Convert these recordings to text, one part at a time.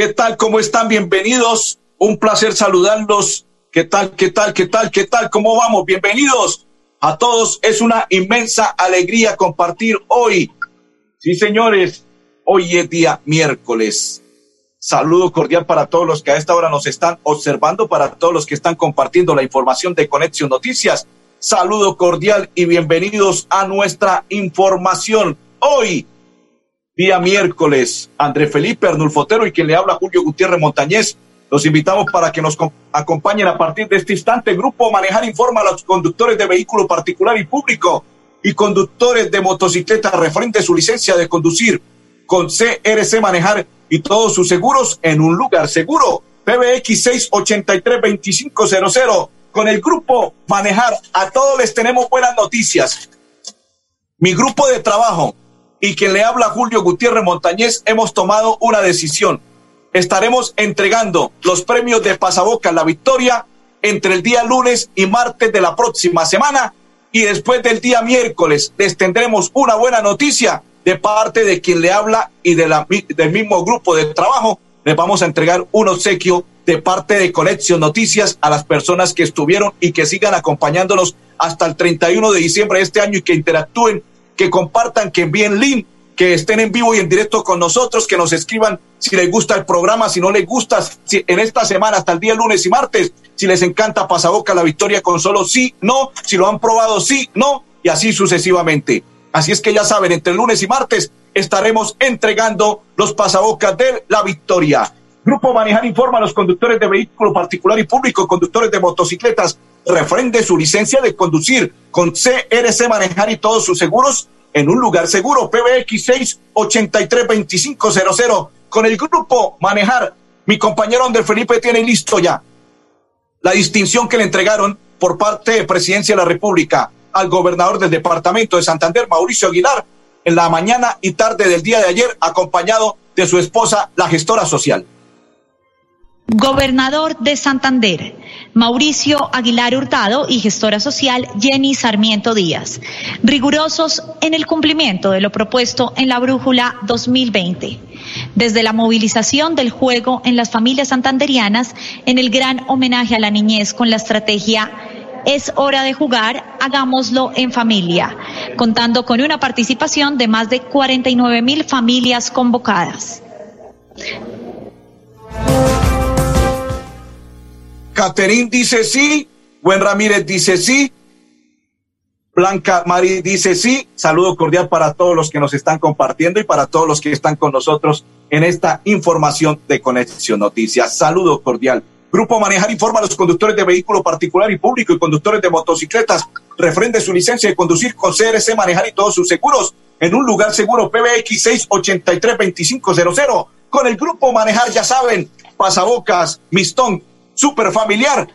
¿qué tal? ¿Cómo están? Bienvenidos. Un placer saludarlos. ¿Qué tal? ¿Qué tal? ¿Qué tal? ¿Qué tal? ¿Cómo vamos? Bienvenidos a todos. Es una inmensa alegría compartir hoy. Sí, señores, hoy es día miércoles. Saludo cordial para todos los que a esta hora nos están observando, para todos los que están compartiendo la información de Conexión Noticias. Saludo cordial y bienvenidos a nuestra información. Hoy, día miércoles. André Felipe Arnulfotero y quien le habla Julio Gutiérrez Montañez. Los invitamos para que nos acompañen a partir de este instante. Grupo Manejar informa a los conductores de vehículo particular y público y conductores de motocicletas referente su licencia de conducir con CRC Manejar y todos sus seguros en un lugar seguro. PBX 683-2500. Con el grupo Manejar, a todos les tenemos buenas noticias. Mi grupo de trabajo, y quien le habla Julio Gutiérrez Montañez, hemos tomado una decisión. Estaremos entregando los premios de Pasaboca La Victoria entre el día lunes y martes de la próxima semana y después del día miércoles les tendremos una buena noticia de parte de quien le habla y de la, del mismo grupo de trabajo. Les vamos a entregar un obsequio de parte de Conexión Noticias a las personas que estuvieron y que sigan acompañándonos hasta el 31 de diciembre de este año y que interactúen que compartan, que envíen link, que estén en vivo y en directo con nosotros, que nos escriban si les gusta el programa, si no les gusta, si en esta semana hasta el día lunes y martes, si les encanta Pasaboca la victoria con solo sí, no, si lo han probado sí, no, y así sucesivamente. Así es que ya saben, entre lunes y martes estaremos entregando los pasabocas de la victoria. Grupo Manejar informa a los conductores de vehículo particular y público, conductores de motocicletas, refrende su licencia de conducir con CRC Manejar y todos sus seguros en un lugar seguro. PBX 683-2500. Con el grupo Manejar, mi compañero Andrés Felipe tiene listo ya la distinción que le entregaron por parte de Presidencia de la República al gobernador del departamento de Santander, Mauricio Aguilar, en la mañana y tarde del día de ayer, acompañado de su esposa, la gestora social. Gobernador de Santander, Mauricio Aguilar Hurtado y gestora social Jenny Sarmiento Díaz, rigurosos en el cumplimiento de lo propuesto en la Brújula 2020. Desde la movilización del juego en las familias santanderianas, en el gran homenaje a la niñez con la estrategia es hora de jugar, hagámoslo en familia, contando con una participación de más de 49 mil familias convocadas. Caterín dice sí, Buen Ramírez dice sí, Blanca Mari dice sí. Saludo cordial para todos los que nos están compartiendo y para todos los que están con nosotros en esta información de Conexión Noticias. Saludo cordial. Grupo Manejar informa a los conductores de vehículo particular y público y conductores de motocicletas. Refrende su licencia de conducir con CRC Manejar y todos sus seguros en un lugar seguro PBX 683-2500. Con el Grupo Manejar, ya saben, pasabocas, mistón, super familiar.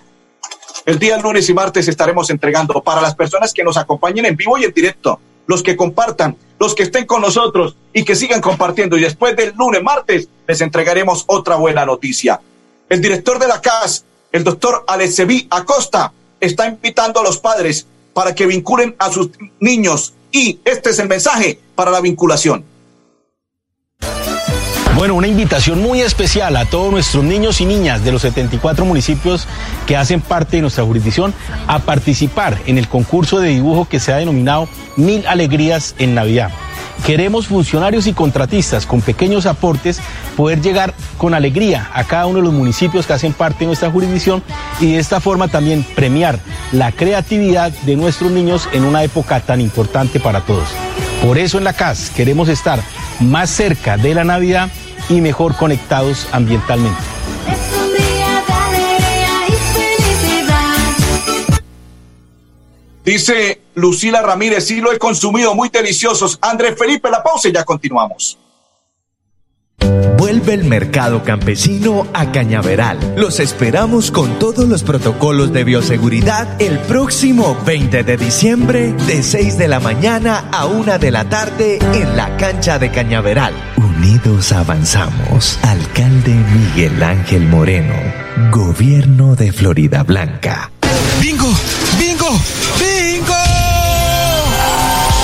El día lunes y martes estaremos entregando para las personas que nos acompañen en vivo y en directo, los que compartan, los que estén con nosotros y que sigan compartiendo. Y después del lunes, martes, les entregaremos otra buena noticia. El director de la CAS, el doctor Aleceví Acosta, está invitando a los padres para que vinculen a sus niños. Y este es el mensaje para la vinculación. Bueno, una invitación muy especial a todos nuestros niños y niñas de los 74 municipios que hacen parte de nuestra jurisdicción a participar en el concurso de dibujo que se ha denominado Mil Alegrías en Navidad. Queremos funcionarios y contratistas con pequeños aportes poder llegar con alegría a cada uno de los municipios que hacen parte de nuestra jurisdicción y de esta forma también premiar la creatividad de nuestros niños en una época tan importante para todos. Por eso en la CAS queremos estar más cerca de la Navidad y mejor conectados ambientalmente. Dice Lucila Ramírez, sí lo he consumido, muy deliciosos. Andrés Felipe, la pausa y ya continuamos. Vuelve el mercado campesino a Cañaveral. Los esperamos con todos los protocolos de bioseguridad el próximo 20 de diciembre de 6 de la mañana a 1 de la tarde en la cancha de Cañaveral. Unidos avanzamos. Alcalde Miguel Ángel Moreno. Gobierno de Florida Blanca. ¡Bingo! ¡Bingo!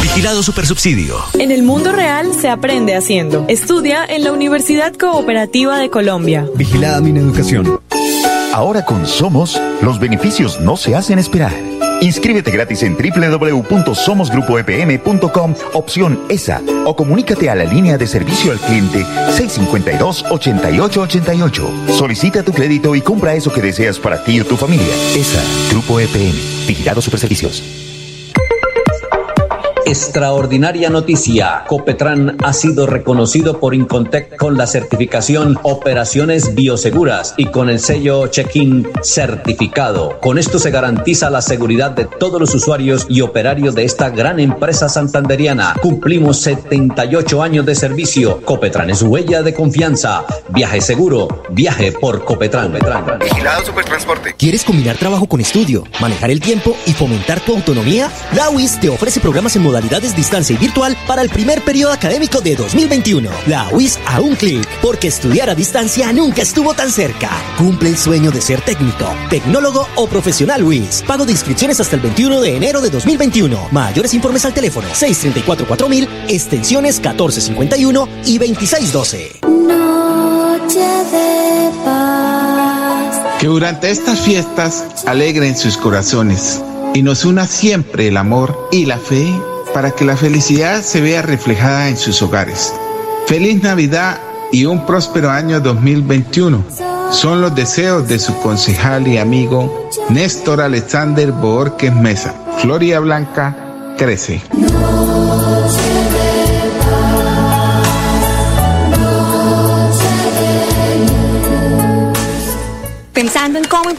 Vigilado Supersubsidio. En el mundo real se aprende haciendo. Estudia en la Universidad Cooperativa de Colombia. Vigilada mi educación. Ahora con Somos, los beneficios no se hacen esperar. Inscríbete gratis en www.somosgrupoepm.com, opción ESA, o comunícate a la línea de servicio al cliente 652-8888. Solicita tu crédito y compra eso que deseas para ti o tu familia. ESA, Grupo EPM, Vigilado Superservicios. Extraordinaria noticia. Copetran ha sido reconocido por Incontec con la certificación Operaciones Bioseguras y con el sello Check-in certificado. Con esto se garantiza la seguridad de todos los usuarios y operarios de esta gran empresa santanderiana. Cumplimos 78 años de servicio. Copetran es huella de confianza. Viaje seguro. Viaje por Copetran. Vigilado Supertransporte. ¿Quieres combinar trabajo con estudio, manejar el tiempo y fomentar tu autonomía? La UIS te ofrece programas en modalidades distancia y virtual para el primer periodo académico de 2021. La UIS a un clic, porque estudiar a distancia nunca estuvo tan cerca. Cumple el sueño de ser técnico, tecnólogo o profesional UIS. Pago de inscripciones hasta el 21 de enero de 2021. Mayores informes al teléfono 634-4000, extensiones 1451 y 2612. Noche de paz. Que durante estas fiestas alegren sus corazones y nos una siempre el amor y la fe para que la felicidad se vea reflejada en sus hogares. Feliz Navidad y un próspero año 2021. Son los deseos de su concejal y amigo Néstor Alexander Borges Mesa. Floria Blanca crece.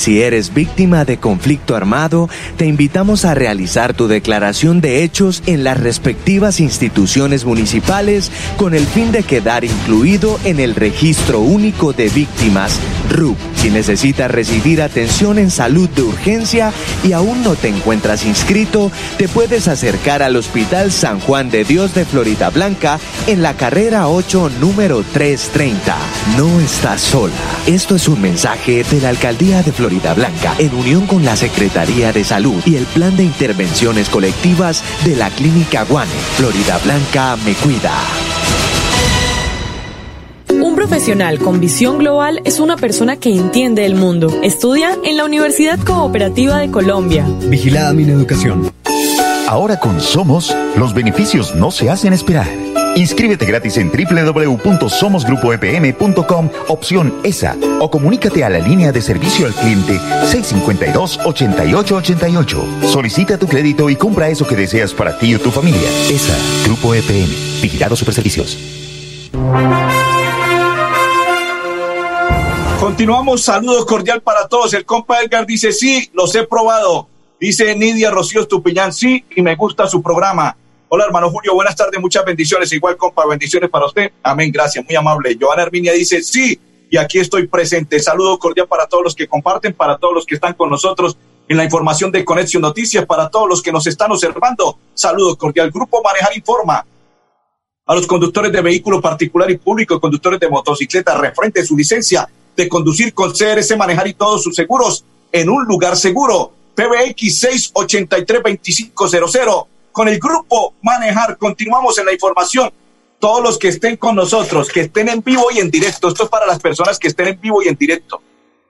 Si eres víctima de conflicto armado, te invitamos a realizar tu declaración de hechos en las respectivas instituciones municipales con el fin de quedar incluido en el Registro Único de Víctimas, RUP. Si necesitas recibir atención en salud de urgencia y aún no te encuentras inscrito, te puedes acercar al Hospital San Juan de Dios de Florida Blanca en la carrera 8, número 330. No estás sola. Esto es un mensaje de la Alcaldía de Florida Blanca en unión con la Secretaría de Salud y el Plan de Intervenciones Colectivas de la Clínica Guane. Florida Blanca me cuida. Un profesional con visión global es una persona que entiende el mundo. Estudia en la Universidad Cooperativa de Colombia. Vigilada mi educación. Ahora con Somos, los beneficios no se hacen esperar. Inscríbete gratis en www.somosgrupoepm.com, opción ESA, o comunícate a la línea de servicio al cliente 652-8888. Solicita tu crédito y compra eso que deseas para ti o tu familia. ESA, Grupo EPM, Vigilado Superservicios. Continuamos, saludos cordial para todos. El compa Edgar dice, sí, los he probado. Dice Nidia Rocío Estupiñán, sí, y me gusta su programa. Hola, hermano Julio, buenas tardes, muchas bendiciones. Igual, compa, bendiciones para usted. Amén, gracias, muy amable. Joana Herminia dice, sí, y aquí estoy presente. Saludo cordial para todos los que comparten, para todos los que están con nosotros en la información de Conexión Noticias, para todos los que nos están observando. Saludo cordial. Grupo Manejar Informa. A los conductores de vehículo particular y público, conductores de motocicleta, refrente su licencia de conducir con CRS Manejar y todos sus seguros en un lugar seguro. PBX 683 2500 con el grupo Manejar. Continuamos en la información. Todos los que estén con nosotros, que estén en vivo y en directo, esto es para las personas que estén en vivo y en directo.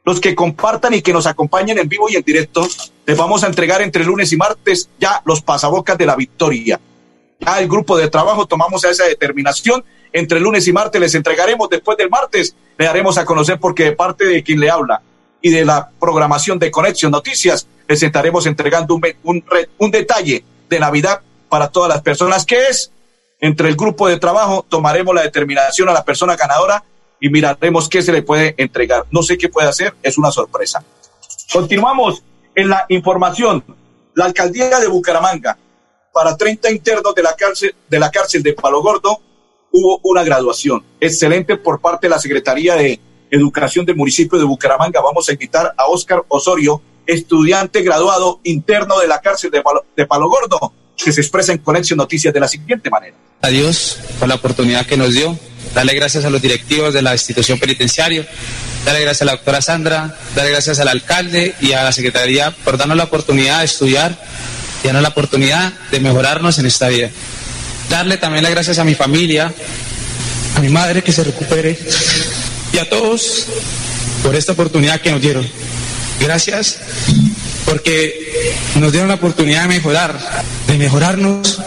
Los que compartan y que nos acompañen en vivo y en directo, les vamos a entregar entre lunes y martes ya los pasabocas de la victoria. Ya el grupo de trabajo tomamos esa determinación. Entre lunes y martes les entregaremos, después del martes le daremos a conocer porque de parte de quien le habla y de la programación de Conexión Noticias, les estaremos entregando un, un, un detalle de Navidad para todas las personas, que es entre el grupo de trabajo, tomaremos la determinación a la persona ganadora y miraremos qué se le puede entregar. No sé qué puede hacer, es una sorpresa. Continuamos en la información. La alcaldía de Bucaramanga, para 30 internos de la cárcel de, la cárcel de Palo Gordo, hubo una graduación. Excelente por parte de la Secretaría de Educación del municipio de Bucaramanga. Vamos a invitar a Óscar Osorio, estudiante graduado interno de la cárcel de Palo, Gordo, que se expresa en Conexión Noticias de la siguiente manera. A Dios por la oportunidad que nos dio, darle gracias a los directivos de la institución penitenciaria, darle gracias a la doctora Sandra, darle gracias al alcalde y a la secretaría por darnos la oportunidad de estudiar y darnos la oportunidad de mejorarnos en esta vida. Darle también las gracias a mi familia, a mi madre que se recupere y a todos por esta oportunidad que nos dieron. Gracias porque nos dieron la oportunidad de mejorar, de mejorarnos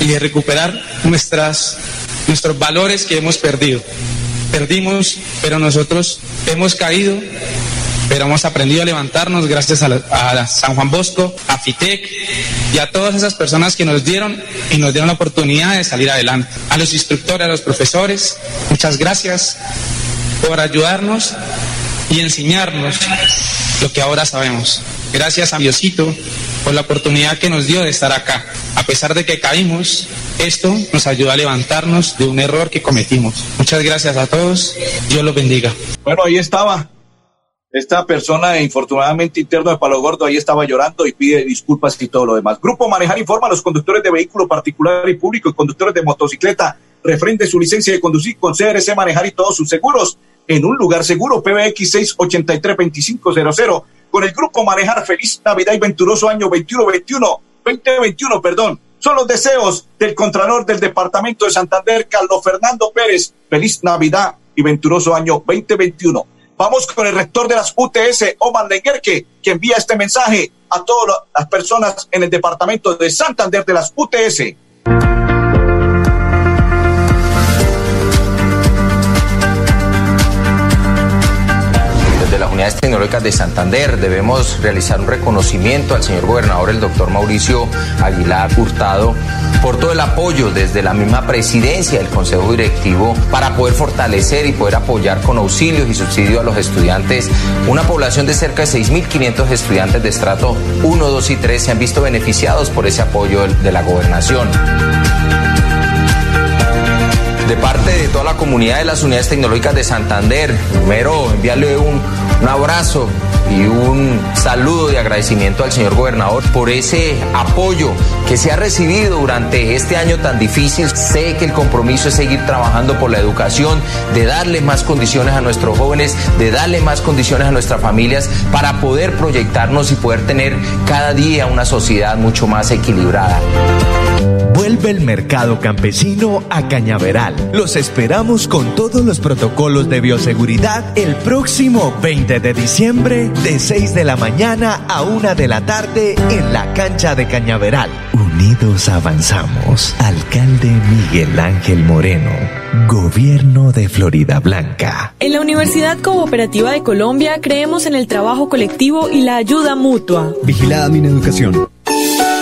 y de recuperar nuestras, nuestros valores que hemos perdido. Perdimos, pero nosotros hemos caído, pero hemos aprendido a levantarnos gracias a, a San Juan Bosco, a FITEC y a todas esas personas que nos dieron y nos dieron la oportunidad de salir adelante. A los instructores, a los profesores, muchas gracias por ayudarnos y enseñarnos lo que ahora sabemos. Gracias a Diosito por la oportunidad que nos dio de estar acá. A pesar de que caímos, esto nos ayuda a levantarnos de un error que cometimos. Muchas gracias a todos. Dios los bendiga. Bueno, ahí estaba. Esta persona, infortunadamente interno de Palo Gordo, ahí estaba llorando y pide disculpas y todo lo demás. Grupo Manejar informa a los conductores de vehículo particular y público y conductores de motocicleta refrende su licencia de conducir con CRC Manejar y todos sus seguros en un lugar seguro. PBX 683 2500 con el grupo Manejar. Feliz Navidad y venturoso año 2121, 2021, perdón. Son los deseos del Contralor del Departamento de Santander, Carlos Fernando Pérez. Feliz Navidad y venturoso año 2021. Vamos con el rector de las UTS, Omar Lenguerque, que envía este mensaje a todas las personas en el Departamento de Santander de las UTS. Las unidades tecnológicas de Santander debemos realizar un reconocimiento al señor gobernador, el doctor Mauricio Aguilar Hurtado, por todo el apoyo desde la misma presidencia del Consejo Directivo para poder fortalecer y poder apoyar con auxilios y subsidios a los estudiantes. Una población de cerca de 6.500 estudiantes de estrato 1, 2 y 3 se han visto beneficiados por ese apoyo de la gobernación de parte de toda la comunidad de las unidades tecnológicas de Santander, primero enviarle un, un, abrazo y un saludo de agradecimiento al señor gobernador por ese apoyo que se ha recibido durante este año tan difícil. Sé que el compromiso es seguir trabajando por la educación, de darle más condiciones a nuestros jóvenes, de darle más condiciones a nuestras familias para poder proyectarnos y poder tener cada día una sociedad mucho más equilibrada. Vuelve el mercado campesino a Cañaveral. Los esperamos con todos los protocolos de bioseguridad el próximo 20 de diciembre de 6 de la mañana a 1 de la tarde en la cancha de Cañaveral. Un Unidos avanzamos. Alcalde Miguel Ángel Moreno. Gobierno de Florida Blanca. En la Universidad Cooperativa de Colombia creemos en el trabajo colectivo y la ayuda mutua. Vigilada mi educación.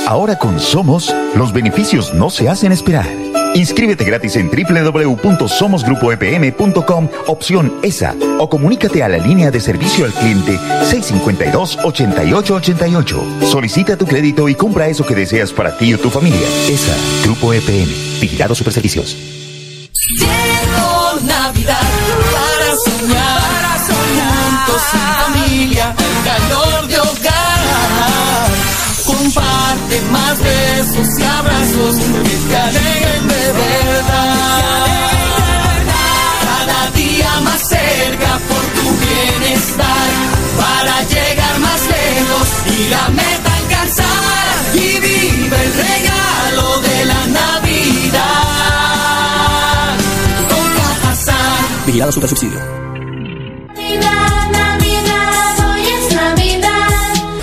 Ahora con Somos, los beneficios no se hacen esperar. Inscríbete gratis en www.somosgrupoepm.com, opción ESA, o comunícate a la línea de servicio al cliente 652-8888. Solicita tu crédito y compra eso que deseas para ti o tu familia. ESA, Grupo EPM, Vigilado Superservicios. Llegó Navidad para soñar, para soñar juntos en familia, el calor de hogar. Más besos y abrazos que te de verdad. Cada día más cerca por tu bienestar, para llegar más lejos y la meta alcanzar. Y vive el regalo de la Navidad. Con Cajasar. Vigilado Supersubsidio.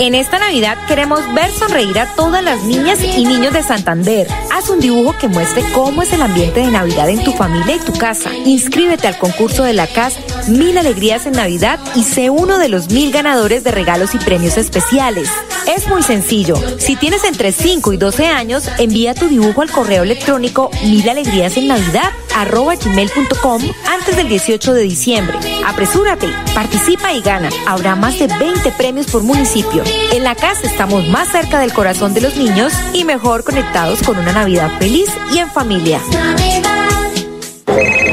En esta Navidad queremos ver sonreír a todas las niñas y niños de Santander. Haz un dibujo que muestre cómo es el ambiente de Navidad en tu familia y tu casa. Inscríbete al concurso de la CAS Mil Alegrías en Navidad y sé uno de los mil ganadores de regalos y premios especiales. Es muy sencillo. Si tienes entre 5 y 12 años, envía tu dibujo al correo electrónico milalegriasennavidad@gmail.com antes del 18 de diciembre. Apresúrate, participa y gana. Habrá más de 20 premios por municipio. En la casa estamos más cerca del corazón de los niños y mejor conectados con una Navidad feliz y en familia.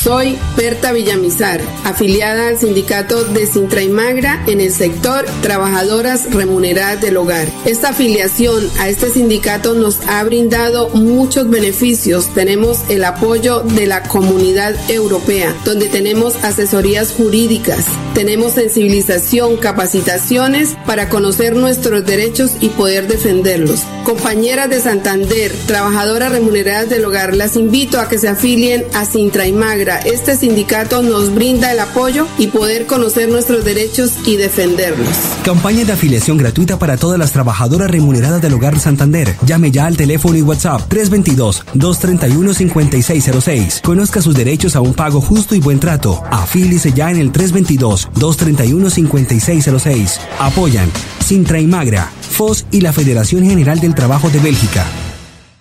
Soy Berta Villamizar, afiliada al sindicato de Sintra y Magra en el sector Trabajadoras Remuneradas del Hogar. Esta afiliación a este sindicato nos ha brindado muchos beneficios. Tenemos el apoyo de la comunidad europea, donde tenemos asesorías jurídicas, tenemos sensibilización, capacitaciones para conocer nuestros derechos y poder defenderlos. Compañeras de Santander, trabajadoras remuneradas del hogar, las invito a que se afilien a Sintra y Magra. Este sindicato nos brinda el apoyo y poder conocer nuestros derechos y defenderlos. Campaña de afiliación gratuita para todas las trabajadoras remuneradas del Hogar Santander. Llame ya al teléfono y WhatsApp 322-231-5606. Conozca sus derechos a un pago justo y buen trato. Afílice ya en el 322-231-5606. Apoyan Sintra y Magra, FOS y la Federación General del Trabajo de Bélgica.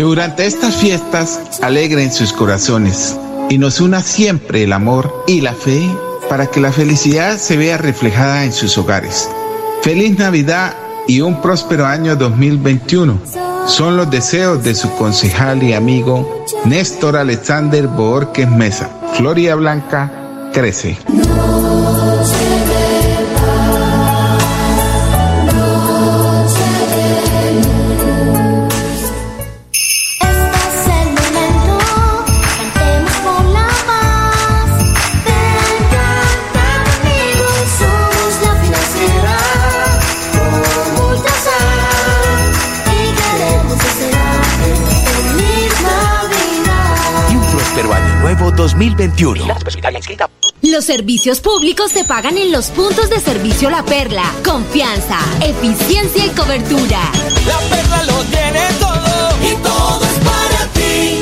Que durante estas fiestas alegren sus corazones y nos una siempre el amor y la fe para que la felicidad se vea reflejada en sus hogares. Feliz Navidad y un próspero año 2021. Son los deseos de su concejal y amigo Néstor Alexander Borges Mesa. Florida Blanca crece. 2021. Los servicios públicos se pagan en los puntos de servicio La Perla. Confianza, eficiencia y cobertura. La perla lo tiene todo y todo es para ti.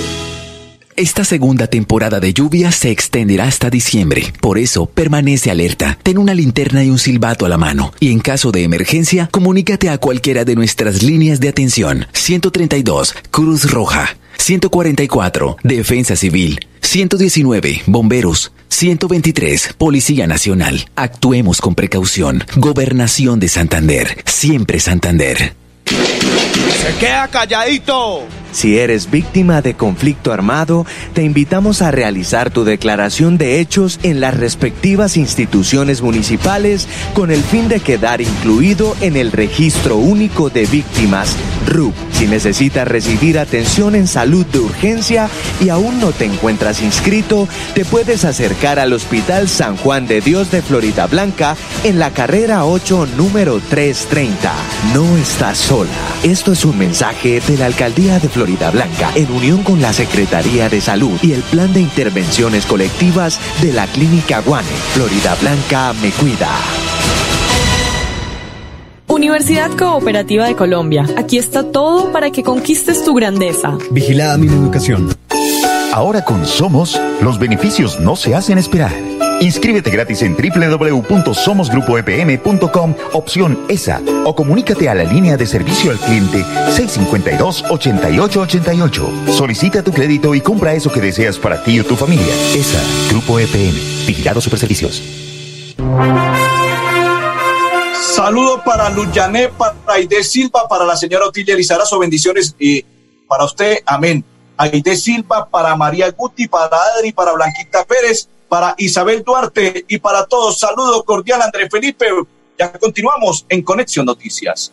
Esta segunda temporada de lluvia se extenderá hasta diciembre. Por eso, permanece alerta. Ten una linterna y un silbato a la mano. Y en caso de emergencia, comunícate a cualquiera de nuestras líneas de atención. 132, Cruz Roja. 144, Defensa Civil. 119, Bomberos. 123, Policía Nacional. Actuemos con precaución. Gobernación de Santander. Siempre Santander. Se queda calladito. Si eres víctima de conflicto armado, te invitamos a realizar tu declaración de hechos en las respectivas instituciones municipales con el fin de quedar incluido en el Registro Único de Víctimas, RUP. Si necesitas recibir atención en salud de urgencia y aún no te encuentras inscrito, te puedes acercar al Hospital San Juan de Dios de Florida Blanca en la carrera 8, número 330. No estás sola. Esto es un mensaje de la Alcaldía de Florida Blanca en unión con la Secretaría de Salud y el Plan de Intervenciones Colectivas de la Clínica Guane. Florida Blanca me cuida. Universidad Cooperativa de Colombia. Aquí está todo para que conquistes tu grandeza. Vigilada mi educación. Ahora con Somos, los beneficios no se hacen esperar. Inscríbete gratis en www.somosgrupoepm.com, opción ESA, o comunícate a la línea de servicio al cliente 652-8888. Solicita tu crédito y compra eso que deseas para ti o tu familia. ESA, Grupo EPM, Vigilado Superservicios. Saludo para Luyané, para Aide Silva, para la señora Otilia Lizarazo, bendiciones y para usted, amén. Aide Silva, para María Guti, para Adri, para Blanquita Pérez, para Isabel Duarte y para todos. Saludo cordial, André Felipe. Ya continuamos en Conexión Noticias.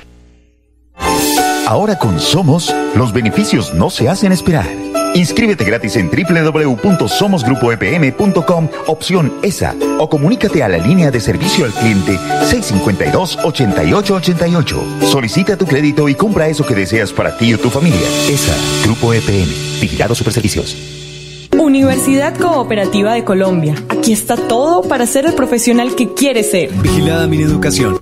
Ahora con Somos, los beneficios no se hacen esperar. Inscríbete gratis en www.somosgrupoepm.com, opción ESA, o comunícate a la línea de servicio al cliente 652-8888. Solicita tu crédito y compra eso que deseas para ti o tu familia. ESA, Grupo EPM, Vigilado Superservicios. Universidad Cooperativa de Colombia. Aquí está todo para ser el profesional que quieres ser. Vigilada mi educación.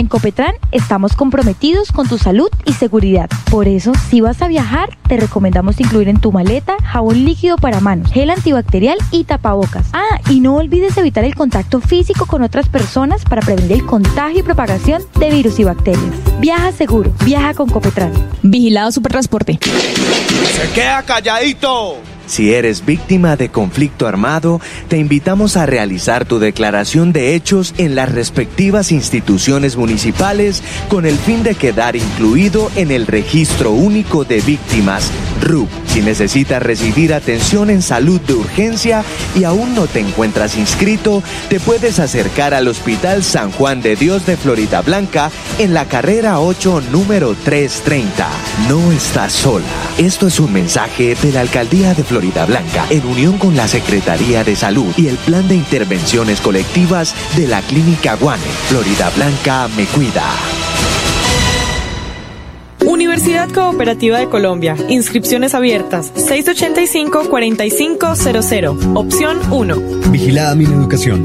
en Copetran estamos comprometidos con tu salud y seguridad. Por eso, si vas a viajar, te recomendamos incluir en tu maleta jabón líquido para manos, gel antibacterial y tapabocas. Ah, y no olvides evitar el contacto físico con otras personas para prevenir el contagio y propagación de virus y bacterias. Viaja seguro, viaja con Copetran. Vigilado Supertransporte. Se queda calladito. Si eres víctima de conflicto armado, te invitamos a realizar tu declaración de hechos en las respectivas instituciones municipales con el fin de quedar incluido en el Registro Único de Víctimas, RUP. Si necesitas recibir atención en salud de urgencia y aún no te encuentras inscrito, te puedes acercar al Hospital San Juan de Dios de Florida Blanca en la carrera 8, número 330. No estás sola. Esto es un mensaje de la Alcaldía de Florida Blanca en unión con la Secretaría de Salud y el Plan de Intervenciones Colectivas de la Clínica Guane. Florida Blanca me cuida. Universidad Cooperativa de Colombia. Inscripciones abiertas. 685-4500. Opción 1. Vigilada mi educación.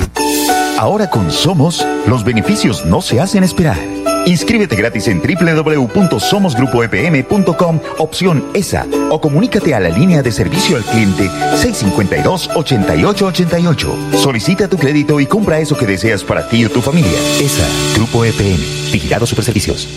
Ahora con Somos, los beneficios no se hacen esperar. Inscríbete gratis en www.somosgrupoepm.com, opción ESA, o comunícate a la línea de servicio al cliente 652-8888. Solicita tu crédito y compra eso que deseas para ti o tu familia. ESA, Grupo EPM, Vigilado Superservicios.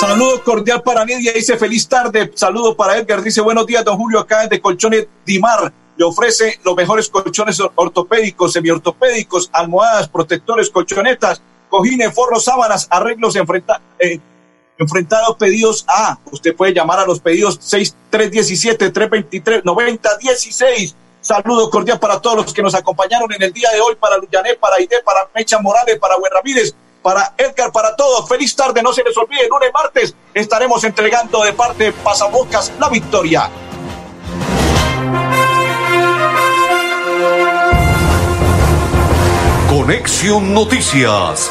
Saludo cordial para Nidia, dice feliz tarde. Saludo para Edgar, dice buenos días, don Julio, acá de Colchones Dimar. Le ofrece los mejores colchones ortopédicos, semiortopédicos, almohadas, protectores, colchonetas, cojines, forros, sábanas, arreglos enfrenta, eh, enfrentados pedidos a. Usted puede llamar a los pedidos 6317-323-9016. Saludo cordial para todos los que nos acompañaron en el día de hoy, para Luyané, para Aide, para Mecha Morales, para Buen Ramírez, para Edgar, para todos. Feliz tarde, no se les olvide, lunes, martes estaremos entregando de parte de Pasabocas la victoria. Conexión Noticias